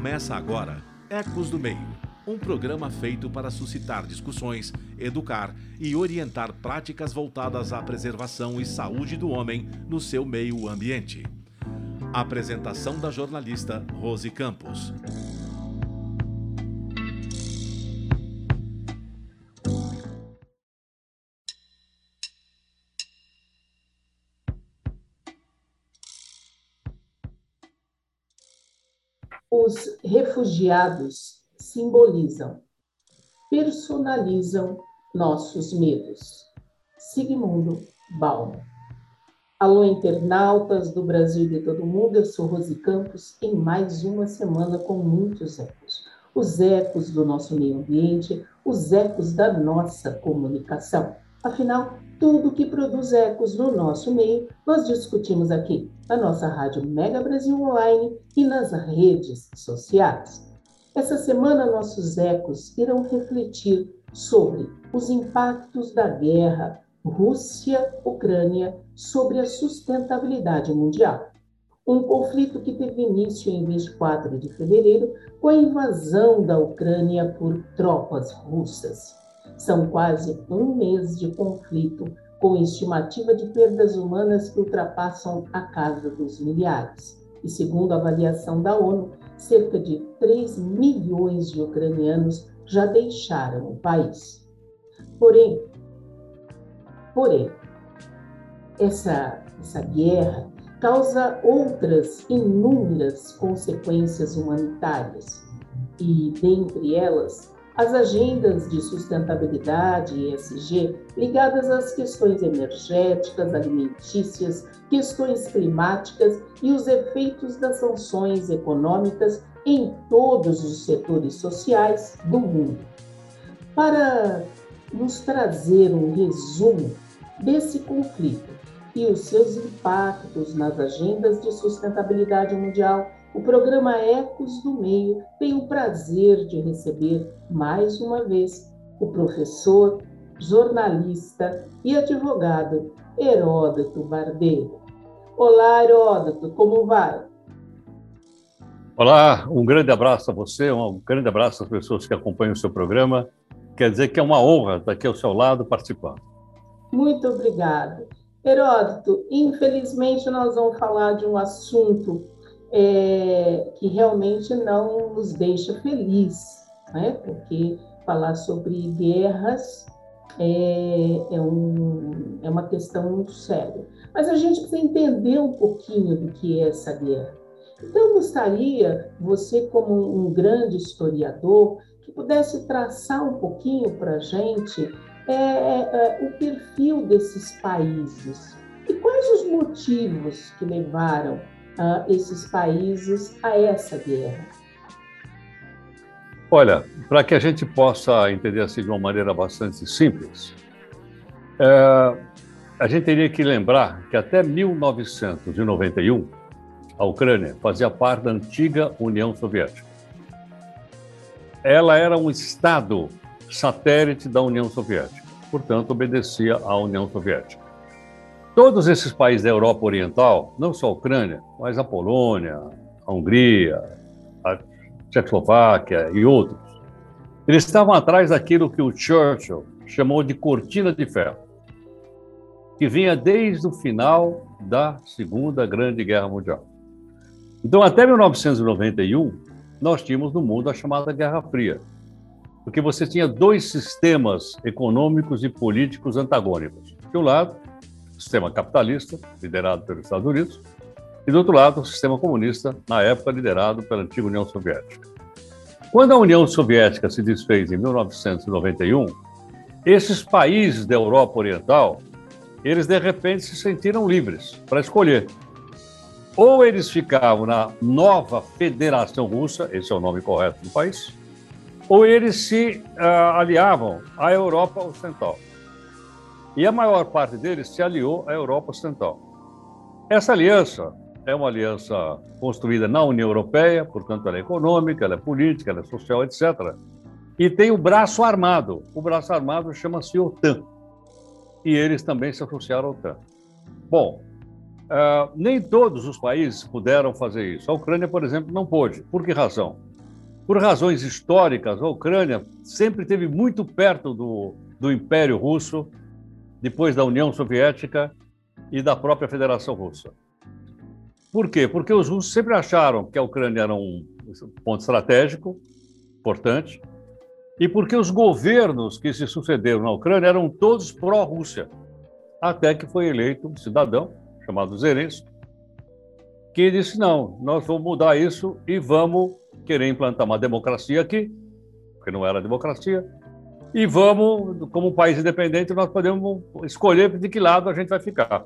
Começa agora Ecos do Meio, um programa feito para suscitar discussões, educar e orientar práticas voltadas à preservação e saúde do homem no seu meio ambiente. Apresentação da jornalista Rose Campos. Os refugiados simbolizam, personalizam nossos medos. Sigmundo Bauman. Alô, internautas do Brasil e de todo mundo, eu sou Rose Campos em mais uma semana com muitos ecos. Os ecos do nosso meio ambiente, os ecos da nossa comunicação. Afinal, tudo que produz ecos no nosso meio, nós discutimos aqui, na nossa Rádio Mega Brasil Online e nas redes sociais. Essa semana, nossos ecos irão refletir sobre os impactos da guerra Rússia-Ucrânia sobre a sustentabilidade mundial. Um conflito que teve início em 24 de fevereiro com a invasão da Ucrânia por tropas russas. São quase um mês de conflito, com estimativa de perdas humanas que ultrapassam a casa dos milhares. E segundo a avaliação da ONU, cerca de 3 milhões de ucranianos já deixaram o país. Porém, porém, essa, essa guerra causa outras inúmeras consequências humanitárias, e dentre elas, as agendas de sustentabilidade ESG ligadas às questões energéticas, alimentícias, questões climáticas e os efeitos das sanções econômicas em todos os setores sociais do mundo. Para nos trazer um resumo desse conflito e os seus impactos nas agendas de sustentabilidade mundial, o programa Ecos do Meio tem o prazer de receber mais uma vez o professor, jornalista e advogado Heródoto Barbeiro. Olá, Heródoto, como vai? Olá, um grande abraço a você, um grande abraço às pessoas que acompanham o seu programa. Quer dizer que é uma honra estar aqui ao seu lado participando. Muito obrigada. Heródoto, infelizmente nós vamos falar de um assunto é, que realmente não nos deixa feliz, né? porque falar sobre guerras é, é, um, é uma questão muito séria. Mas a gente precisa entender um pouquinho do que é essa guerra. Então, eu gostaria, você, como um grande historiador, que pudesse traçar um pouquinho para a gente é, é, é, o perfil desses países e quais os motivos que levaram uh, esses países a essa guerra? Olha, para que a gente possa entender assim de uma maneira bastante simples, é, a gente teria que lembrar que até 1991 a Ucrânia fazia parte da antiga União Soviética. Ela era um estado satélite da União Soviética, portanto obedecia à União Soviética. Todos esses países da Europa Oriental, não só a Ucrânia, mas a Polônia, a Hungria, a Tchecoslováquia e outros, eles estavam atrás daquilo que o Churchill chamou de cortina de ferro, que vinha desde o final da Segunda Grande Guerra Mundial. Então, até 1991, nós tínhamos no mundo a chamada Guerra Fria, porque você tinha dois sistemas econômicos e políticos antagônicos. De um lado, sistema capitalista, liderado pelos Estados Unidos, e do outro lado, o sistema comunista, na época liderado pela antiga União Soviética. Quando a União Soviética se desfez em 1991, esses países da Europa Oriental, eles de repente se sentiram livres para escolher. Ou eles ficavam na nova Federação Russa, esse é o nome correto do país, ou eles se uh, aliavam à Europa Ocidental. E a maior parte deles se aliou à Europa Ocidental. Essa aliança é uma aliança construída na União Europeia, portanto, ela é econômica, ela é política, ela é social, etc. E tem o braço armado. O braço armado chama-se OTAN. E eles também se associaram à OTAN. Bom, uh, nem todos os países puderam fazer isso. A Ucrânia, por exemplo, não pôde. Por que razão? por razões históricas, a Ucrânia sempre esteve muito perto do, do Império Russo, depois da União Soviética e da própria Federação Russa. Por quê? Porque os russos sempre acharam que a Ucrânia era um ponto estratégico, importante, e porque os governos que se sucederam na Ucrânia eram todos pró-Rússia, até que foi eleito um cidadão chamado Zelensky, que disse: não, nós vamos mudar isso e vamos querer implantar uma democracia aqui, porque não era democracia, e vamos, como um país independente, nós podemos escolher de que lado a gente vai ficar.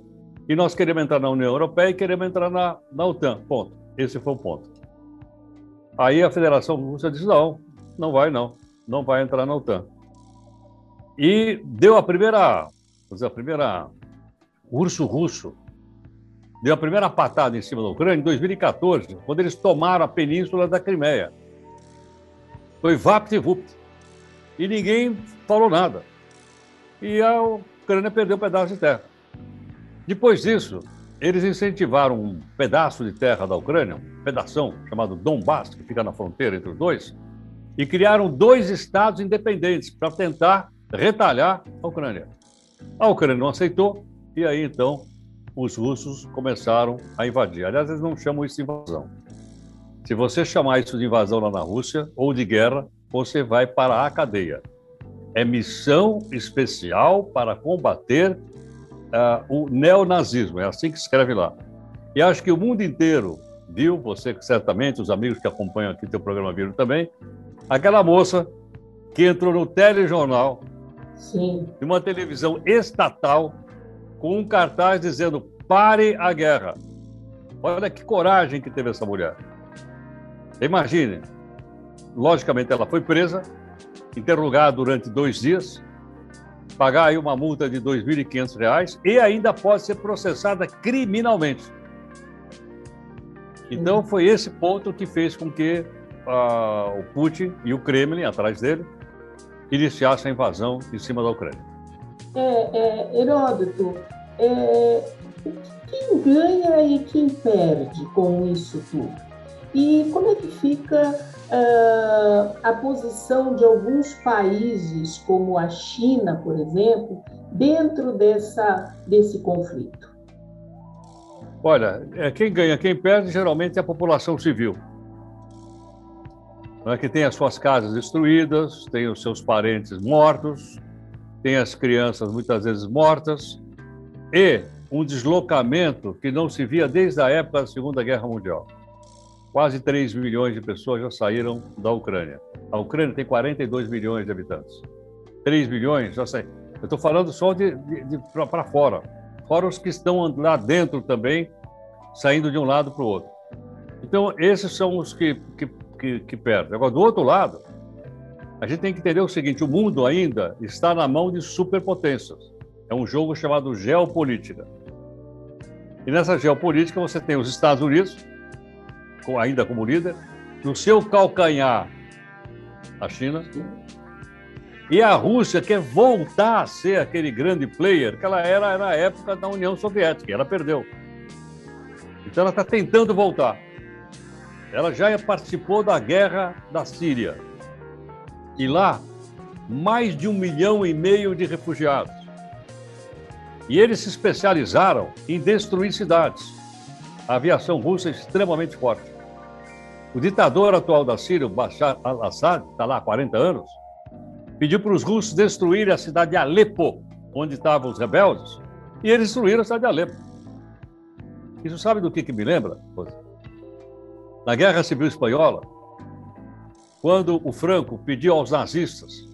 E nós queremos entrar na União Europeia e queremos entrar na, na OTAN. Ponto. Esse foi o ponto. Aí a Federação Russa disse: não, não vai não, não vai entrar na OTAN. E deu a primeira, a primeira urso russo deu a primeira patada em cima da Ucrânia em 2014, quando eles tomaram a península da Crimeia. Foi vapt-vupt. E ninguém falou nada. E a Ucrânia perdeu um pedaço de terra. Depois disso, eles incentivaram um pedaço de terra da Ucrânia, um pedação chamado Donbass, que fica na fronteira entre os dois, e criaram dois estados independentes para tentar retalhar a Ucrânia. A Ucrânia não aceitou, e aí então os russos começaram a invadir. Aliás, eles não chamam isso de invasão. Se você chamar isso de invasão lá na Rússia ou de guerra, você vai para a cadeia. É missão especial para combater uh, o neonazismo, é assim que escreve lá. E acho que o mundo inteiro viu, você certamente, os amigos que acompanham aqui teu programa viram também, aquela moça que entrou no telejornal Sim. de uma televisão estatal com um cartaz dizendo pare a guerra. Olha que coragem que teve essa mulher. Imagine, logicamente ela foi presa, interrogada durante dois dias, pagar aí uma multa de R$ 2.500 e ainda pode ser processada criminalmente. Então foi esse ponto que fez com que uh, o Putin e o Kremlin, atrás dele, iniciassem a invasão em cima da Ucrânia. É, é, Heródoto, é, quem ganha e quem perde com isso tudo? E como é que fica uh, a posição de alguns países, como a China, por exemplo, dentro dessa, desse conflito? Olha, é, quem ganha, quem perde, geralmente é a população civil. É que tem as suas casas destruídas, tem os seus parentes mortos, tem as crianças muitas vezes mortas, e um deslocamento que não se via desde a época da Segunda Guerra Mundial. Quase 3 milhões de pessoas já saíram da Ucrânia. A Ucrânia tem 42 milhões de habitantes. 3 milhões já saíram. Eu estou falando só de, de, de para fora. Fora os que estão lá dentro também, saindo de um lado para o outro. Então, esses são os que, que, que, que perdem. Agora, do outro lado, a gente tem que entender o seguinte: o mundo ainda está na mão de superpotências. É um jogo chamado geopolítica. E nessa geopolítica você tem os Estados Unidos, ainda como líder, no seu calcanhar a China, e a Rússia quer voltar a ser aquele grande player que ela era na época da União Soviética, ela perdeu. Então ela está tentando voltar. Ela já participou da guerra da Síria. E lá, mais de um milhão e meio de refugiados. E eles se especializaram em destruir cidades. A aviação russa é extremamente forte. O ditador atual da Síria, Bashar al-Assad, está lá há 40 anos, pediu para os russos destruírem a cidade de Alepo, onde estavam os rebeldes, e eles destruíram a cidade de Alepo. Isso sabe do que, que me lembra? Na Guerra Civil Espanhola, quando o Franco pediu aos nazistas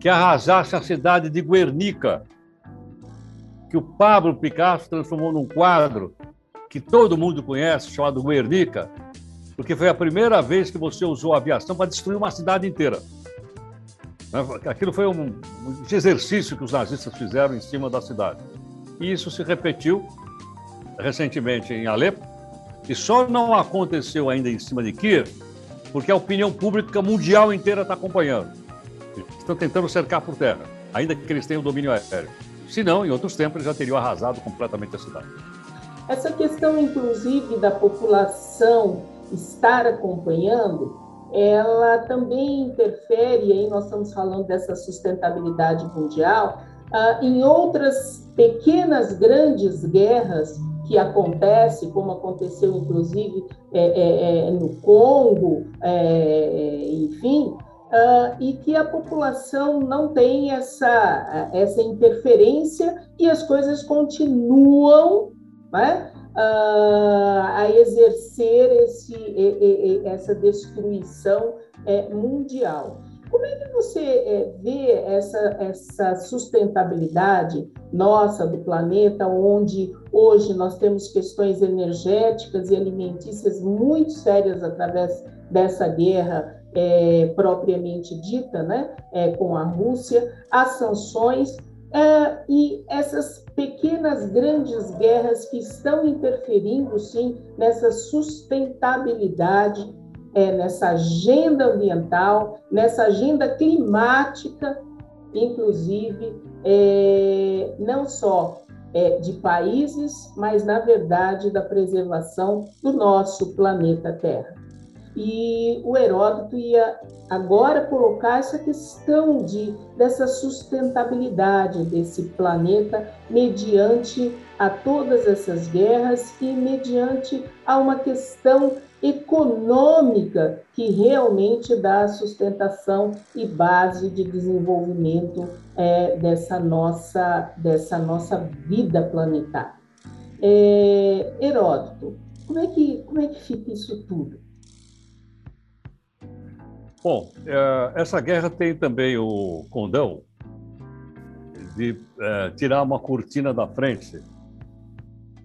que arrasassem a cidade de Guernica, que o Pablo Picasso transformou num quadro que todo mundo conhece, chamado Guernica, porque foi a primeira vez que você usou a aviação para destruir uma cidade inteira. Né? Aquilo foi um, exercício que os nazistas fizeram em cima da cidade. E isso se repetiu recentemente em Alepo, e só não aconteceu ainda em cima de Kiev, porque a opinião pública mundial inteira está acompanhando. Estão tentando cercar por terra, ainda que eles tenham domínio aéreo. Se não, em outros tempos, eles já teriam arrasado completamente a cidade. Essa questão, inclusive, da população estar acompanhando ela também interfere, aí nós estamos falando dessa sustentabilidade mundial, uh, em outras pequenas, grandes guerras que acontecem, como aconteceu inclusive é, é, é, no Congo, é, enfim, uh, e que a população não tem essa, essa interferência e as coisas continuam né, a exercer esse, essa destruição é, mundial. Como é que você é, vê essa, essa sustentabilidade nossa do planeta, onde hoje nós temos questões energéticas e alimentícias muito sérias através dessa guerra é, propriamente dita, né, é, com a Rússia, as sanções é, e essas pequenas, grandes guerras que estão interferindo, sim, nessa sustentabilidade, é, nessa agenda ambiental, nessa agenda climática, inclusive, é, não só é, de países, mas, na verdade, da preservação do nosso planeta Terra. E o Heródoto ia agora colocar essa questão de dessa sustentabilidade desse planeta mediante a todas essas guerras e mediante a uma questão econômica que realmente dá sustentação e base de desenvolvimento é, dessa nossa dessa nossa vida planetária. É, Heródoto, como é que como é que fica isso tudo? Bom, é, essa guerra tem também o condão de é, tirar uma cortina da frente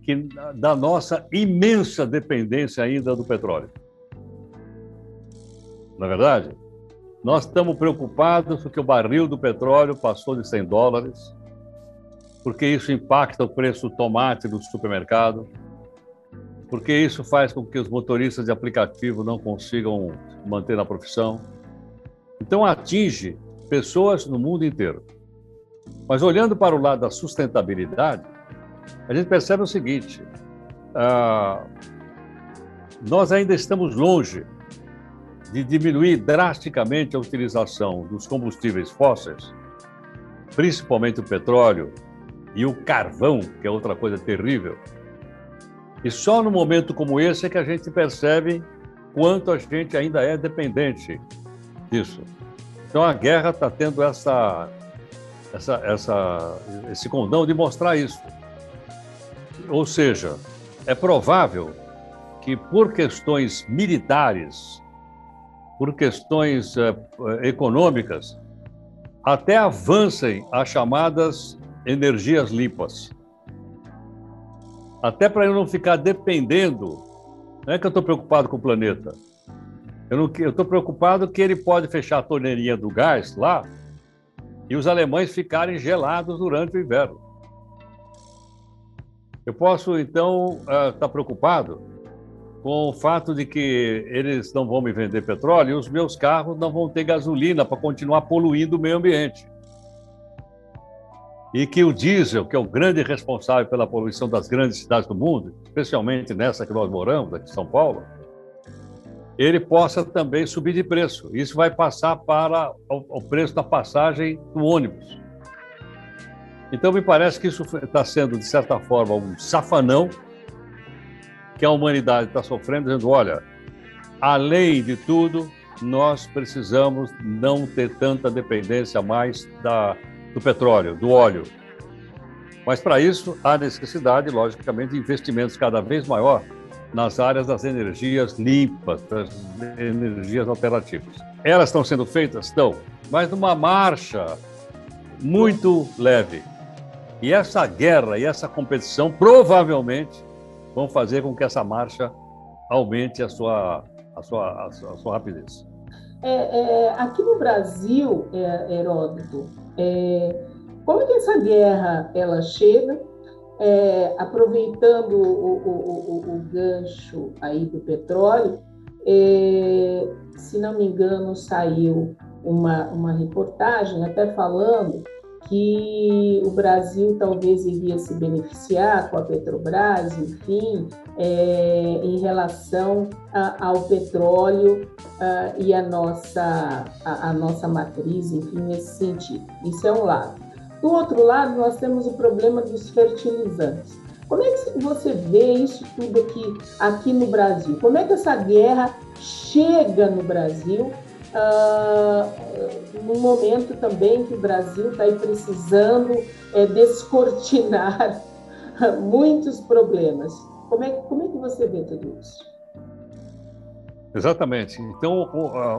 que, da nossa imensa dependência ainda do petróleo. Na é verdade, nós estamos preocupados porque o barril do petróleo passou de 100 dólares, porque isso impacta o preço do tomate do supermercado, porque isso faz com que os motoristas de aplicativo não consigam manter na profissão. Então, atinge pessoas no mundo inteiro. Mas olhando para o lado da sustentabilidade, a gente percebe o seguinte: ah, nós ainda estamos longe de diminuir drasticamente a utilização dos combustíveis fósseis, principalmente o petróleo e o carvão, que é outra coisa terrível, e só no momento como esse é que a gente percebe quanto a gente ainda é dependente disso. Então a guerra está tendo essa, essa, essa, esse condão de mostrar isso. Ou seja, é provável que por questões militares, por questões eh, econômicas, até avancem as chamadas energias limpas até para eu não ficar dependendo. Não é que eu estou preocupado com o planeta. Eu estou preocupado que ele pode fechar a torneirinha do gás lá e os alemães ficarem gelados durante o inverno. Eu posso, então, estar uh, tá preocupado com o fato de que eles não vão me vender petróleo e os meus carros não vão ter gasolina para continuar poluindo o meio ambiente e que o diesel, que é o grande responsável pela poluição das grandes cidades do mundo, especialmente nessa que nós moramos, aqui em São Paulo, ele possa também subir de preço. Isso vai passar para o preço da passagem do ônibus. Então, me parece que isso está sendo, de certa forma, um safanão que a humanidade está sofrendo, dizendo: olha, além de tudo, nós precisamos não ter tanta dependência mais da do petróleo, do óleo. Mas para isso há necessidade, logicamente, de investimentos cada vez maior nas áreas das energias limpas, das energias alternativas. Elas estão sendo feitas? Estão, mas numa marcha muito leve. E essa guerra e essa competição provavelmente vão fazer com que essa marcha aumente a sua, a sua, a sua, a sua rapidez. É, é, aqui no Brasil, é, Heródoto, é, como é que essa guerra ela chega, é, aproveitando o, o, o, o, gancho aí do petróleo, é, se não me engano, saiu uma, uma reportagem até falando que o Brasil talvez iria se beneficiar com a Petrobras, enfim, é, em relação a, ao petróleo a, e a nossa, a, a, nossa matriz, enfim, nesse sentido. Isso é um lado. Do outro lado, nós temos o problema dos fertilizantes. Como é que você vê isso tudo aqui, aqui no Brasil? Como é que essa guerra chega no Brasil uh, no momento também que o Brasil está precisando é, descortinar muitos problemas. Como é, como é que você vê tudo isso? Exatamente. Então,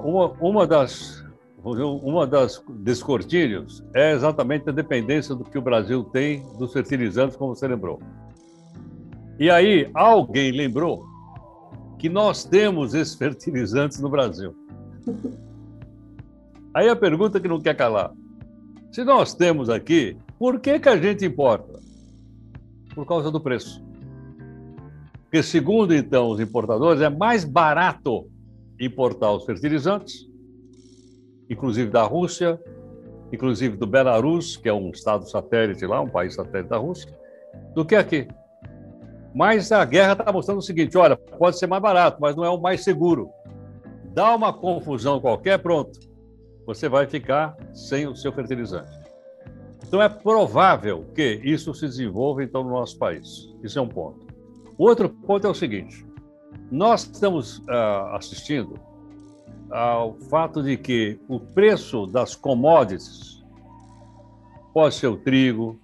uma, uma das uma das descortínios é exatamente a dependência do que o Brasil tem dos fertilizantes, como você lembrou. E aí, alguém lembrou que nós temos esses fertilizantes no Brasil. Aí a pergunta que não quer calar: se nós temos aqui, por que, que a gente importa? Por causa do preço. Porque, segundo então os importadores, é mais barato importar os fertilizantes, inclusive da Rússia, inclusive do Belarus, que é um estado satélite lá, um país satélite da Rússia, do que aqui. Mas a guerra está mostrando o seguinte: olha, pode ser mais barato, mas não é o mais seguro. Dá uma confusão qualquer, pronto você vai ficar sem o seu fertilizante. Então é provável que isso se desenvolva então no nosso país. Isso é um ponto. Outro ponto é o seguinte: nós estamos uh, assistindo ao fato de que o preço das commodities pode ser o trigo,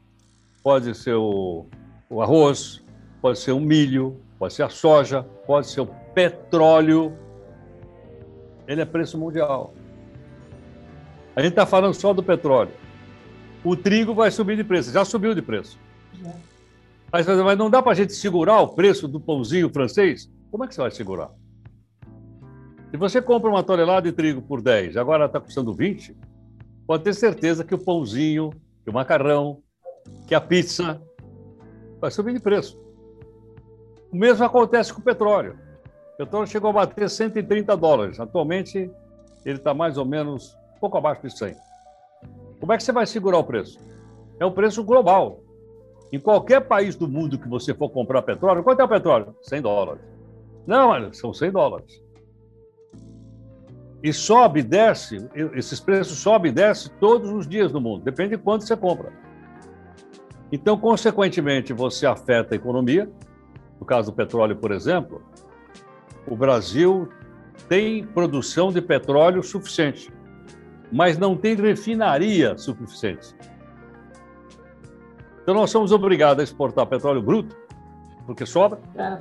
pode ser o, o arroz, pode ser o milho, pode ser a soja, pode ser o petróleo. Ele é preço mundial. A gente está falando só do petróleo. O trigo vai subir de preço, já subiu de preço. Mas, mas não dá para a gente segurar o preço do pãozinho francês? Como é que você vai segurar? Se você compra uma tonelada de trigo por 10, agora está custando 20, pode ter certeza que o pãozinho, que o macarrão, que a pizza vai subir de preço. O mesmo acontece com o petróleo. O petróleo chegou a bater 130 dólares. Atualmente, ele está mais ou menos pouco abaixo de 100. Como é que você vai segurar o preço? É o preço global. Em qualquer país do mundo que você for comprar petróleo, quanto é o petróleo? 100 dólares. Não, são 100 dólares. E sobe e desce, esses preços sobem e descem todos os dias no mundo, depende de quanto você compra. Então, consequentemente, você afeta a economia. No caso do petróleo, por exemplo, o Brasil tem produção de petróleo suficiente mas não tem refinaria suficiente. Então nós somos obrigados a exportar petróleo bruto, porque sobra, ah,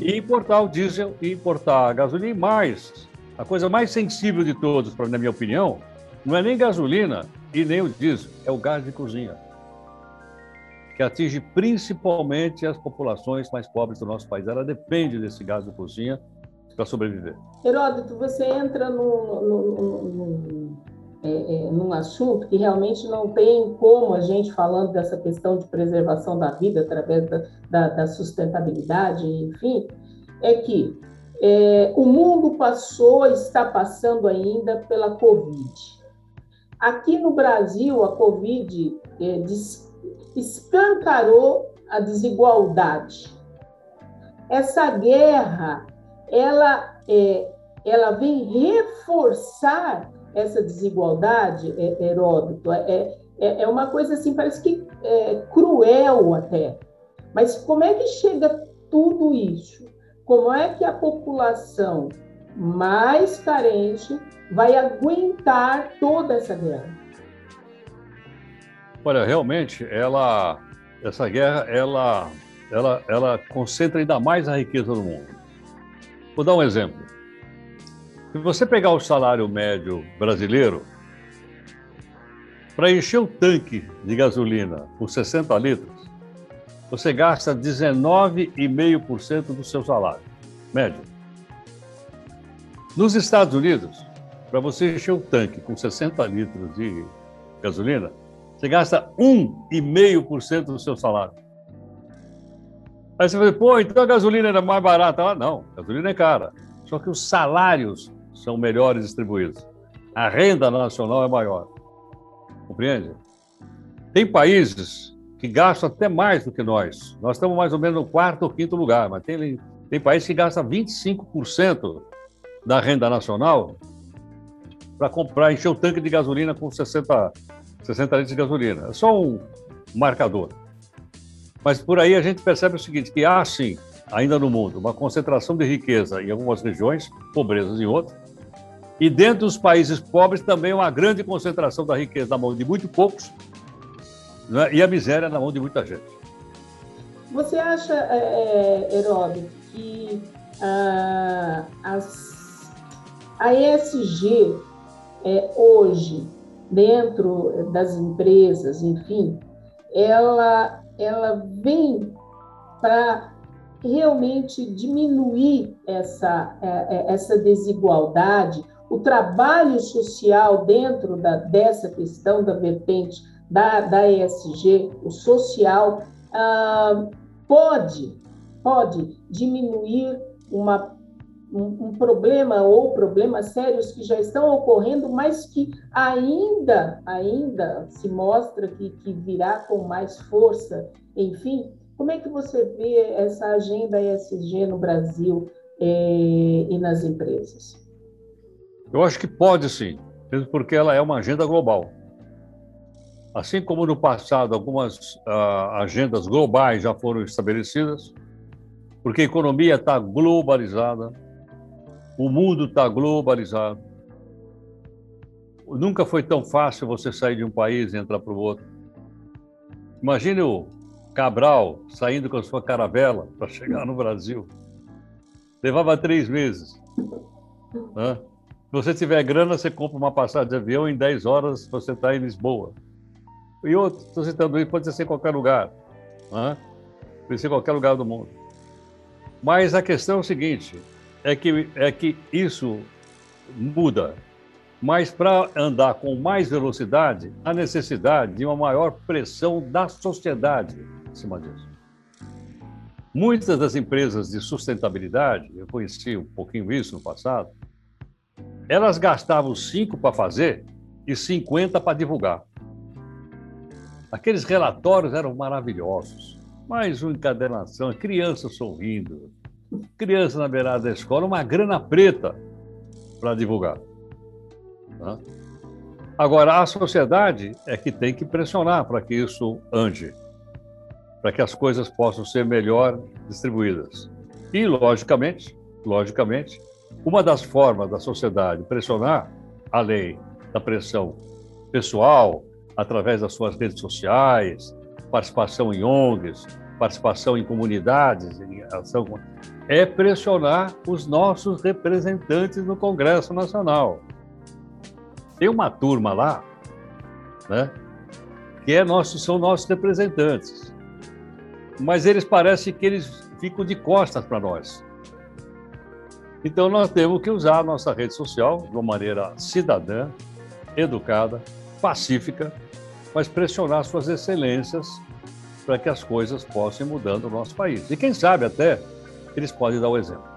e importar o diesel e importar a gasolina e mais. A coisa mais sensível de todos, na minha opinião, não é nem gasolina e nem o diesel, é o gás de cozinha, que atinge principalmente as populações mais pobres do nosso país. Ela depende desse gás de cozinha para sobreviver. Heródoto, você entra no, no, no, é, é, num assunto que realmente não tem como a gente, falando dessa questão de preservação da vida através da, da, da sustentabilidade, enfim, é que é, o mundo passou, está passando ainda pela Covid. Aqui no Brasil, a Covid é, escancarou a desigualdade. Essa guerra, ela, é, ela vem reforçar essa desigualdade, é, Heródoto, é, é, é uma coisa assim, parece que é cruel até. Mas como é que chega tudo isso? Como é que a população mais carente vai aguentar toda essa guerra? Olha, realmente, ela, essa guerra, ela, ela, ela concentra ainda mais a riqueza do mundo. Vou dar um exemplo. Se você pegar o salário médio brasileiro, para encher o tanque de gasolina por 60 litros, você gasta 19,5% do seu salário médio. Nos Estados Unidos, para você encher o tanque com 60 litros de gasolina, você gasta 1,5% do seu salário. Aí você vai dizer, pô, então a gasolina era mais barata. Ah, não, a gasolina é cara. Só que os salários são melhores distribuídos. A renda nacional é maior. Compreende? Tem países que gastam até mais do que nós. Nós estamos mais ou menos no quarto ou quinto lugar, mas tem, tem países que gastam 25% da renda nacional para comprar, encher o tanque de gasolina com 60, 60 litros de gasolina. É só um marcador. Mas por aí a gente percebe o seguinte, que há sim, ainda no mundo, uma concentração de riqueza em algumas regiões, pobrezas em outras, e dentro dos países pobres também uma grande concentração da riqueza na mão de muito poucos né, e a miséria na mão de muita gente. Você acha, é, é Heródoto, que ah, as, a ESG é, hoje, dentro das empresas, enfim, ela, ela vem para realmente diminuir essa, é, é, essa desigualdade, o trabalho social dentro da, dessa questão da vertente da, da ESG, o social, ah, pode, pode diminuir uma, um, um, problema ou problemas sérios que já estão ocorrendo, mas que ainda, ainda se mostra que, que virá com mais força, enfim, como é que você vê essa agenda ESG no Brasil eh, e nas empresas? Eu acho que pode sim, mesmo porque ela é uma agenda global. Assim como no passado algumas uh, agendas globais já foram estabelecidas, porque a economia está globalizada, o mundo está globalizado. Nunca foi tão fácil você sair de um país e entrar para o outro. Imagine o Cabral saindo com a sua caravela para chegar no Brasil. Levava três meses. Né? Você tiver grana, você compra uma passagem de avião, em 10 horas você está em Lisboa. E outro, estou citando isso, pode ser em qualquer lugar. Né? Pode ser em qualquer lugar do mundo. Mas a questão é o seguinte, é que, é que isso muda. Mas para andar com mais velocidade, há necessidade de uma maior pressão da sociedade em cima disso. Muitas das empresas de sustentabilidade, eu conheci um pouquinho isso no passado, elas gastavam 5 para fazer e 50 para divulgar. Aqueles relatórios eram maravilhosos. Mais uma encadenação, criança sorrindo, criança na beirada da escola, uma grana preta para divulgar. Agora, a sociedade é que tem que pressionar para que isso ande para que as coisas possam ser melhor distribuídas. E, logicamente, logicamente, uma das formas da sociedade pressionar, além da pressão pessoal, através das suas redes sociais, participação em ONGs, participação em comunidades, em ação, é pressionar os nossos representantes no Congresso Nacional. Tem uma turma lá, né, que é nosso, são nossos representantes mas eles parecem que eles ficam de costas para nós. Então nós temos que usar a nossa rede social de uma maneira cidadã, educada, pacífica, mas pressionar suas excelências para que as coisas possam ir mudando no nosso país. E quem sabe até eles podem dar o exemplo.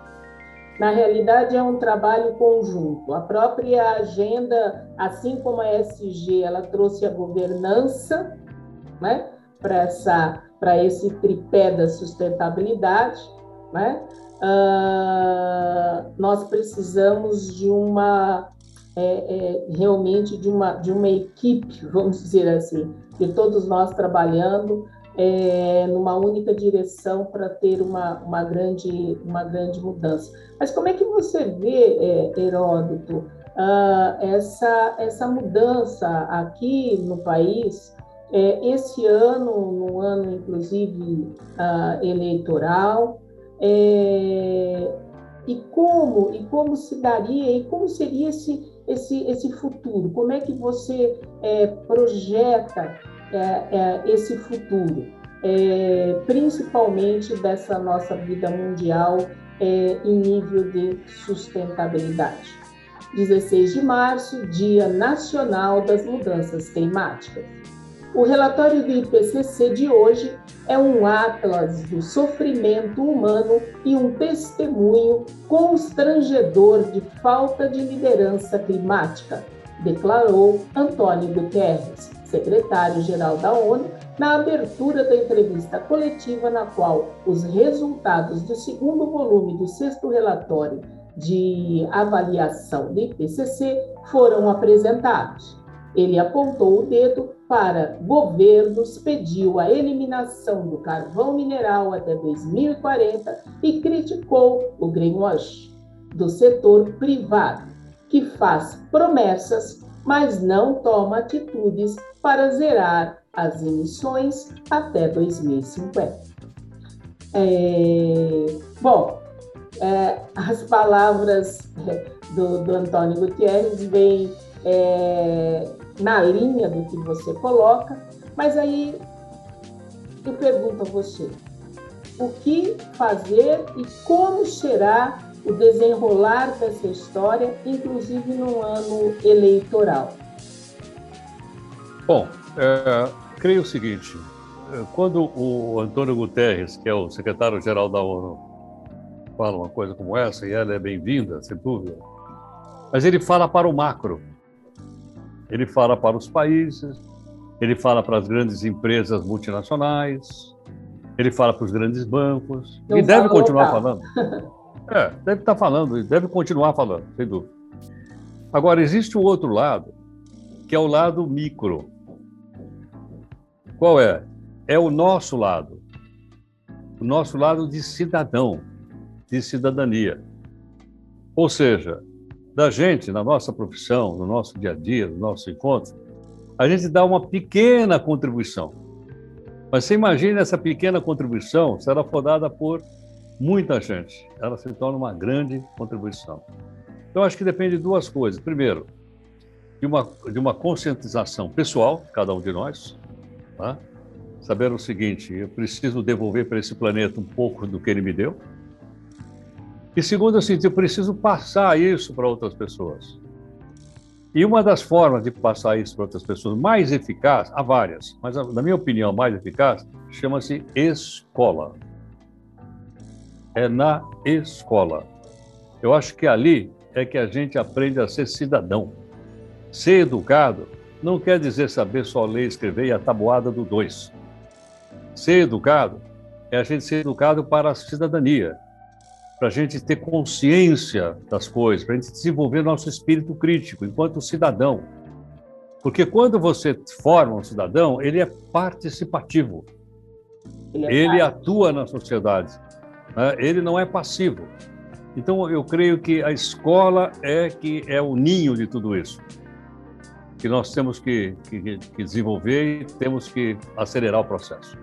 Na realidade, é um trabalho conjunto. A própria agenda, assim como a SG, ela trouxe a governança né, para esse tripé da sustentabilidade, né? Uh, nós precisamos de uma é, é, realmente de uma de uma equipe, vamos dizer assim, de todos nós trabalhando é, numa única direção para ter uma, uma grande uma grande mudança. Mas como é que você vê, é, Heródoto, uh, essa essa mudança aqui no país? É, esse ano, no ano inclusive uh, eleitoral, é, e como e como se daria e como seria esse esse esse futuro? Como é que você é, projeta é, é esse futuro, é, principalmente dessa nossa vida mundial é, em nível de sustentabilidade? 16 de março, Dia Nacional das Mudanças Climáticas. O relatório do IPCC de hoje é um atlas do sofrimento humano e um testemunho constrangedor de falta de liderança climática, declarou Antônio Guterres, secretário-geral da ONU, na abertura da entrevista coletiva na qual os resultados do segundo volume do sexto relatório de avaliação do IPCC foram apresentados. Ele apontou o dedo para governos, pediu a eliminação do carvão mineral até 2040 e criticou o greenwash do setor privado, que faz promessas, mas não toma atitudes para zerar as emissões até 2050. É, bom, é, as palavras do, do Antônio Gutierrez vêm é, na linha do que você coloca, mas aí eu pergunto a você: o que fazer e como será o desenrolar dessa história, inclusive no ano eleitoral? Bom, é, creio o seguinte: é, quando o Antônio Guterres, que é o secretário-geral da ONU, fala uma coisa como essa, e ela é bem-vinda, sem dúvida, mas ele fala para o macro. Ele fala para os países, ele fala para as grandes empresas multinacionais, ele fala para os grandes bancos, Não e deve continuar falando. É, deve estar falando, deve continuar falando, sem dúvida. Agora, existe o outro lado, que é o lado micro. Qual é? É o nosso lado. O nosso lado de cidadão, de cidadania. Ou seja, da gente, na nossa profissão, no nosso dia a dia, no nosso encontro, a gente dá uma pequena contribuição. Mas você imagina essa pequena contribuição será for dada por muita gente. Ela se torna uma grande contribuição. Então, acho que depende de duas coisas. Primeiro, de uma, de uma conscientização pessoal, cada um de nós, tá? saber o seguinte: eu preciso devolver para esse planeta um pouco do que ele me deu, e segundo, assim, eu preciso passar isso para outras pessoas. E uma das formas de passar isso para outras pessoas mais eficaz, há várias, mas na minha opinião mais eficaz, chama-se escola. É na escola. Eu acho que ali é que a gente aprende a ser cidadão. Ser educado não quer dizer saber só ler escrever e a tabuada do dois. Ser educado é a gente ser educado para a cidadania, para a gente ter consciência das coisas, para a gente desenvolver nosso espírito crítico enquanto cidadão. Porque quando você forma um cidadão, ele é participativo. Ele, é ele atua na sociedade. Né? Ele não é passivo. Então, eu creio que a escola é que é o ninho de tudo isso. Que nós temos que, que, que desenvolver e temos que acelerar o processo.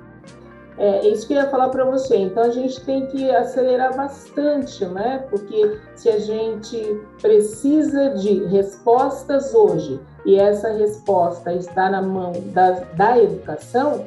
É isso que eu ia falar para você. Então a gente tem que acelerar bastante, né? Porque se a gente precisa de respostas hoje e essa resposta está na mão da, da educação,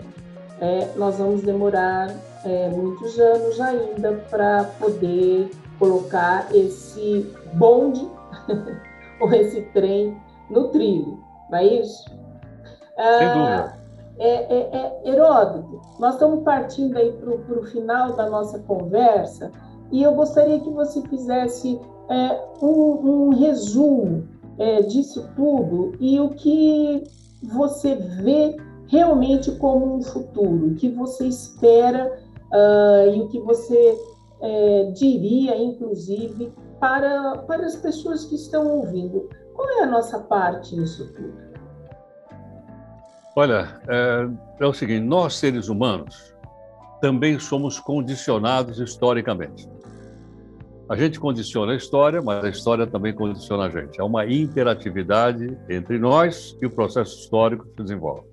é, nós vamos demorar é, muitos anos ainda para poder colocar esse bonde ou esse trem no trilho, não é isso? Sem dúvida. Ah, é, é, é, Heródoto, nós estamos partindo aí para o final da nossa conversa e eu gostaria que você fizesse é, um, um, resumo é, disso tudo e o que você vê realmente como um futuro, o que você espera uh, e o que você é, diria, inclusive, para, para as pessoas que estão ouvindo. Qual é a nossa parte nisso tudo? Olha, é, é, o seguinte: nós seres humanos também somos condicionados historicamente. A gente condiciona a história, mas a história também condiciona a gente. É uma interatividade entre nós e o processo histórico que se desenvolve.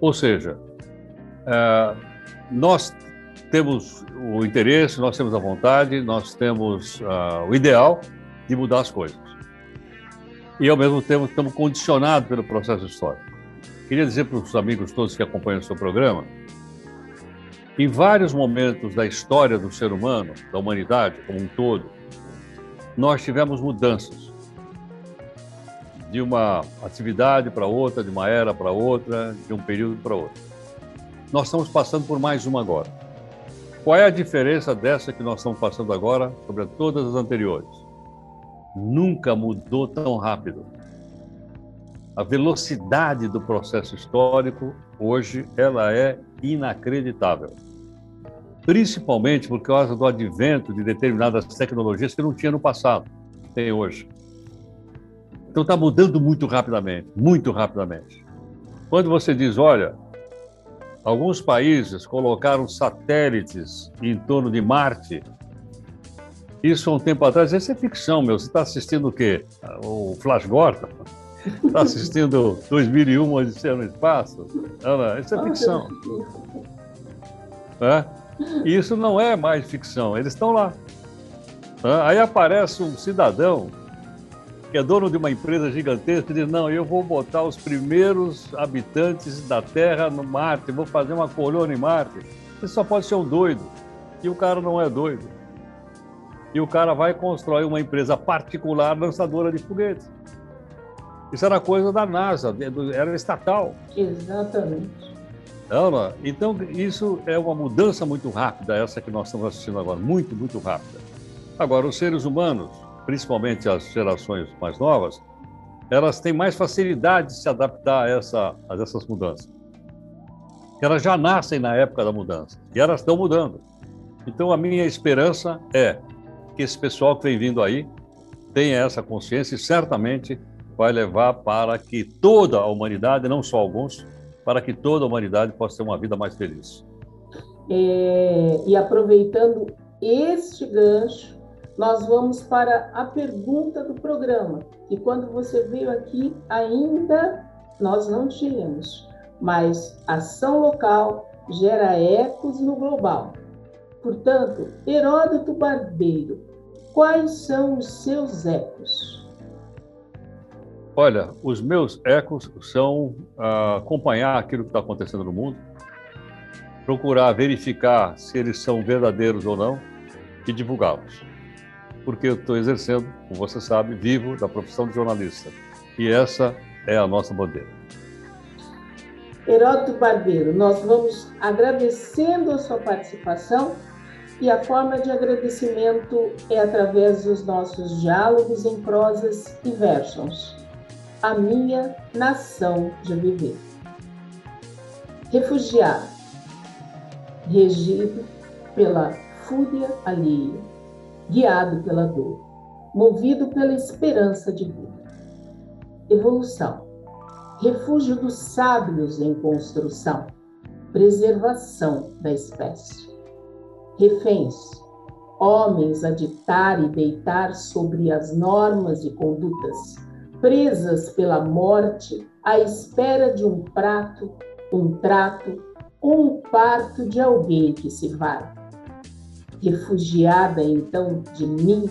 Ou seja, é, nós temos o interesse, nós temos a vontade, nós temos uh, o ideal de mudar as coisas. E, ao mesmo tempo, estamos condicionados pelo processo histórico. Queria dizer para os amigos todos que acompanham o seu programa, em vários momentos da história do ser humano, da humanidade como um todo, nós tivemos mudanças de uma atividade para outra, de uma era para outra, de um período para outro. Nós estamos passando por mais uma agora. Qual é a diferença dessa que nós estamos passando agora sobre todas as anteriores? Nunca mudou tão rápido. A velocidade do processo histórico hoje ela é inacreditável. Principalmente por causa do advento de determinadas tecnologias que não tinha no passado, tem hoje. Então está mudando muito rapidamente, muito rapidamente. Quando você diz, olha, alguns países colocaram satélites em torno de Marte, isso há um tempo atrás, isso é ficção, meu. Você está assistindo o quê? O Flash Gordon? Está assistindo 2001, Odisseia no Espaço? Não, isso é ficção. É? E isso não é mais ficção, eles estão lá. Aí aparece um cidadão que é dono de uma empresa gigantesca e diz: Não, eu vou botar os primeiros habitantes da Terra no Marte, vou fazer uma colônia em Marte. Você só pode ser um doido. E o cara não é doido. E o cara vai constrói uma empresa particular lançadora de foguetes. Isso era coisa da NASA, era estatal. Exatamente. Não. Então, isso é uma mudança muito rápida, essa que nós estamos assistindo agora, muito, muito rápida. Agora, os seres humanos, principalmente as gerações mais novas, elas têm mais facilidade de se adaptar a, essa, a essas mudanças. Elas já nascem na época da mudança e elas estão mudando. Então, a minha esperança é que esse pessoal que vem vindo aí tenha essa consciência e certamente vai levar para que toda a humanidade, não só alguns, para que toda a humanidade possa ter uma vida mais feliz. É, e aproveitando este gancho, nós vamos para a pergunta do programa, que quando você veio aqui ainda nós não tínhamos, mas ação local gera ecos no global. Portanto, Heródoto Barbeiro, quais são os seus ecos? Olha, os meus ecos são uh, acompanhar aquilo que está acontecendo no mundo, procurar verificar se eles são verdadeiros ou não e divulgá-los. Porque eu estou exercendo, como você sabe, vivo da profissão de jornalista. E essa é a nossa bandeira. Heródoto Barbeiro, nós vamos agradecendo a sua participação e a forma de agradecimento é através dos nossos diálogos em prosas e versos a minha nação de viver. Refugiado, regido pela fúria alheia, guiado pela dor, movido pela esperança de vida. Evolução, refúgio dos sábios em construção, preservação da espécie. Reféns, homens a ditar e deitar sobre as normas e condutas presas pela morte, à espera de um prato, um trato ou um parto de alguém que se vai. Refugiada então de mim,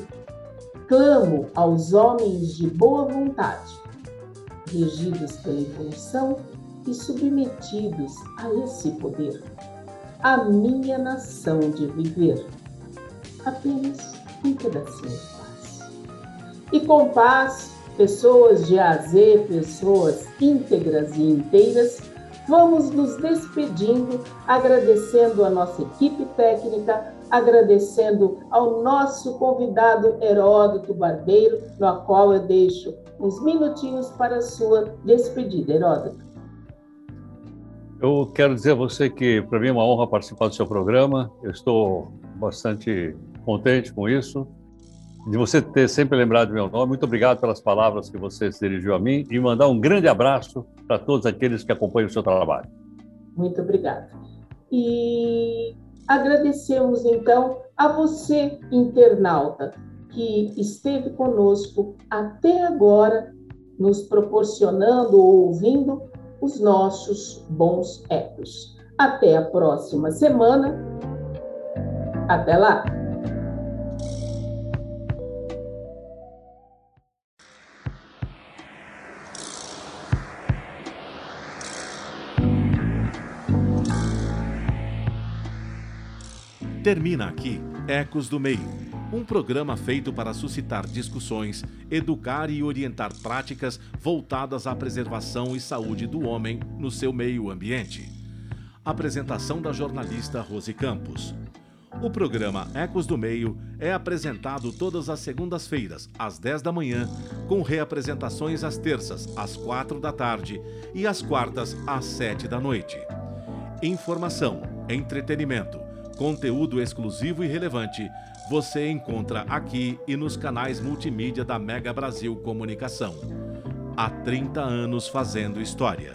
clamo aos homens de boa vontade, regidos pela evolução e submetidos a esse poder, a minha nação de viver. Apenas um pedacinho de paz. E com paz, pessoas de A pessoas íntegras e inteiras, vamos nos despedindo, agradecendo a nossa equipe técnica, agradecendo ao nosso convidado Heródoto Barbeiro, no qual eu deixo uns minutinhos para a sua despedida, Heródoto. Eu quero dizer a você que para mim é uma honra participar do seu programa. Eu estou bastante contente com isso de você ter sempre lembrado meu nome. Muito obrigado pelas palavras que você se dirigiu a mim e mandar um grande abraço para todos aqueles que acompanham o seu trabalho. Muito obrigada. E agradecemos então a você, internauta, que esteve conosco até agora, nos proporcionando ou ouvindo os nossos bons ecos. Até a próxima semana. Até lá! Termina aqui Ecos do Meio, um programa feito para suscitar discussões, educar e orientar práticas voltadas à preservação e saúde do homem no seu meio ambiente. Apresentação da jornalista Rose Campos. O programa Ecos do Meio é apresentado todas as segundas-feiras, às 10 da manhã, com reapresentações às terças, às 4 da tarde e às quartas, às 7 da noite. Informação, entretenimento, Conteúdo exclusivo e relevante você encontra aqui e nos canais multimídia da Mega Brasil Comunicação. Há 30 anos fazendo história.